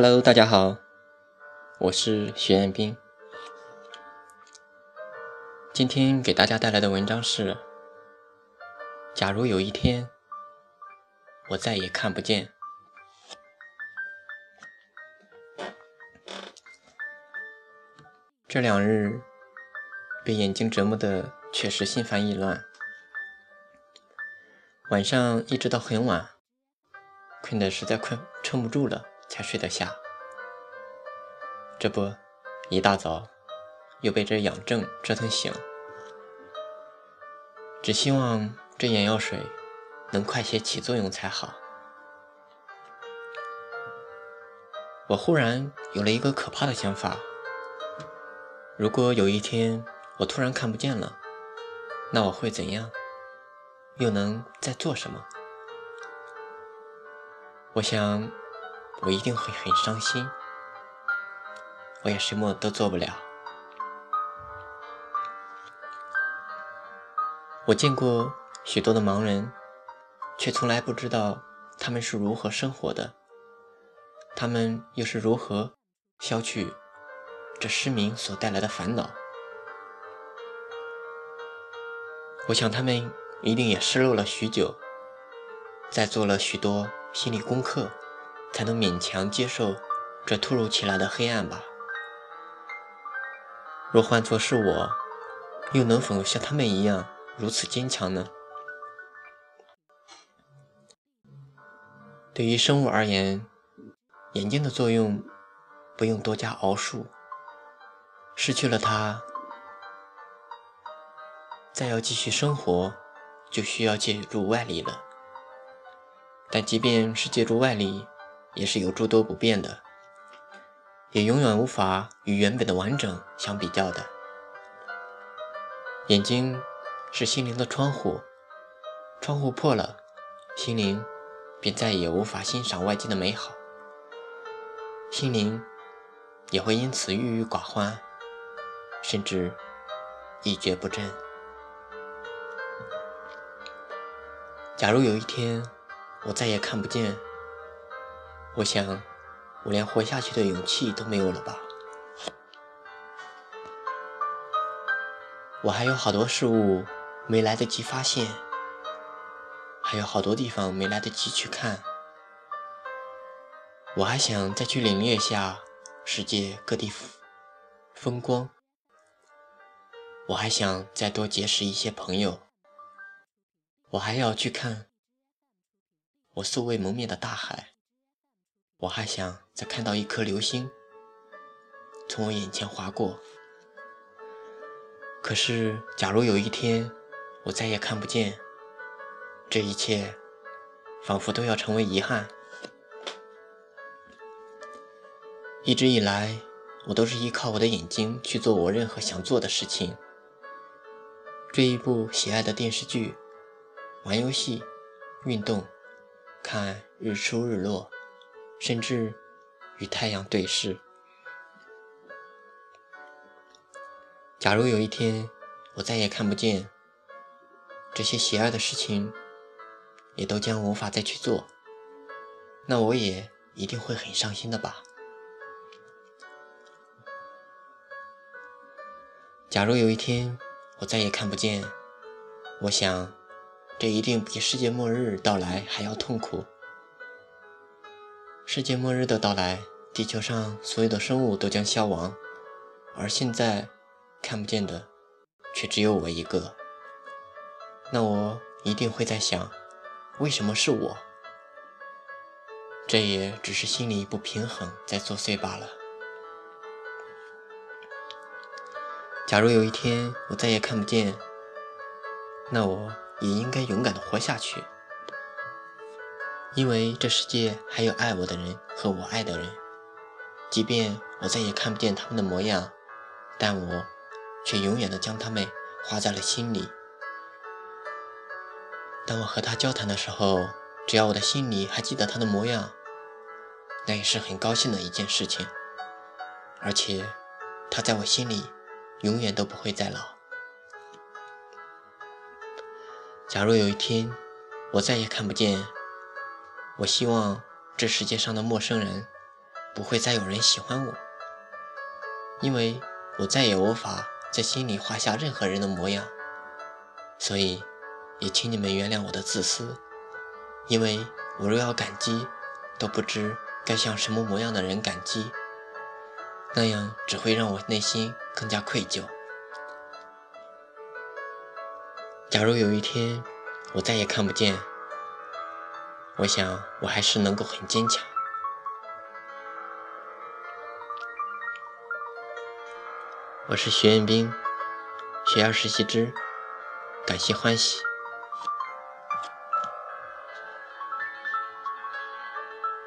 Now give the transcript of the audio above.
Hello，大家好，我是徐彦斌。今天给大家带来的文章是：假如有一天我再也看不见。这两日被眼睛折磨的确实心烦意乱，晚上一直到很晚，困得实在困撑不住了。才睡得下，这不，一大早又被这痒症折腾醒。只希望这眼药水能快些起作用才好。我忽然有了一个可怕的想法：如果有一天我突然看不见了，那我会怎样？又能在做什么？我想。我一定会很伤心，我也什么都做不了。我见过许多的盲人，却从来不知道他们是如何生活的，他们又是如何消去这失明所带来的烦恼。我想他们一定也失落了许久，在做了许多心理功课。才能勉强接受这突如其来的黑暗吧。若换作是我，又能否像他们一样如此坚强呢？对于生物而言，眼睛的作用不用多加熬述。失去了它，再要继续生活，就需要借助外力了。但即便是借助外力，也是有诸多不便的，也永远无法与原本的完整相比较的。眼睛是心灵的窗户，窗户破了，心灵便再也无法欣赏外界的美好，心灵也会因此郁郁寡欢，甚至一蹶不振。假如有一天我再也看不见。我想，我连活下去的勇气都没有了吧？我还有好多事物没来得及发现，还有好多地方没来得及去看。我还想再去领略下世界各地风光。我还想再多结识一些朋友。我还要去看我素未谋面的大海。我还想再看到一颗流星从我眼前划过，可是，假如有一天我再也看不见，这一切仿佛都要成为遗憾。一直以来，我都是依靠我的眼睛去做我任何想做的事情：追一部喜爱的电视剧、玩游戏、运动、看日出日落。甚至与太阳对视。假如有一天我再也看不见这些喜爱的事情，也都将无法再去做，那我也一定会很伤心的吧。假如有一天我再也看不见，我想这一定比世界末日到来还要痛苦。世界末日的到来，地球上所有的生物都将消亡，而现在看不见的却只有我一个。那我一定会在想，为什么是我？这也只是心里不平衡在作祟罢了。假如有一天我再也看不见，那我也应该勇敢的活下去。因为这世界还有爱我的人和我爱的人，即便我再也看不见他们的模样，但我却永远的将他们画在了心里。当我和他交谈的时候，只要我的心里还记得他的模样，那也是很高兴的一件事情。而且，他在我心里永远都不会再老。假如有一天我再也看不见，我希望这世界上的陌生人不会再有人喜欢我，因为我再也无法在心里画下任何人的模样。所以，也请你们原谅我的自私，因为我若要感激，都不知该向什么模样的人感激，那样只会让我内心更加愧疚。假如有一天我再也看不见，我想我还是能够很坚强。我是徐彦斌，学校实习之，感谢欢喜。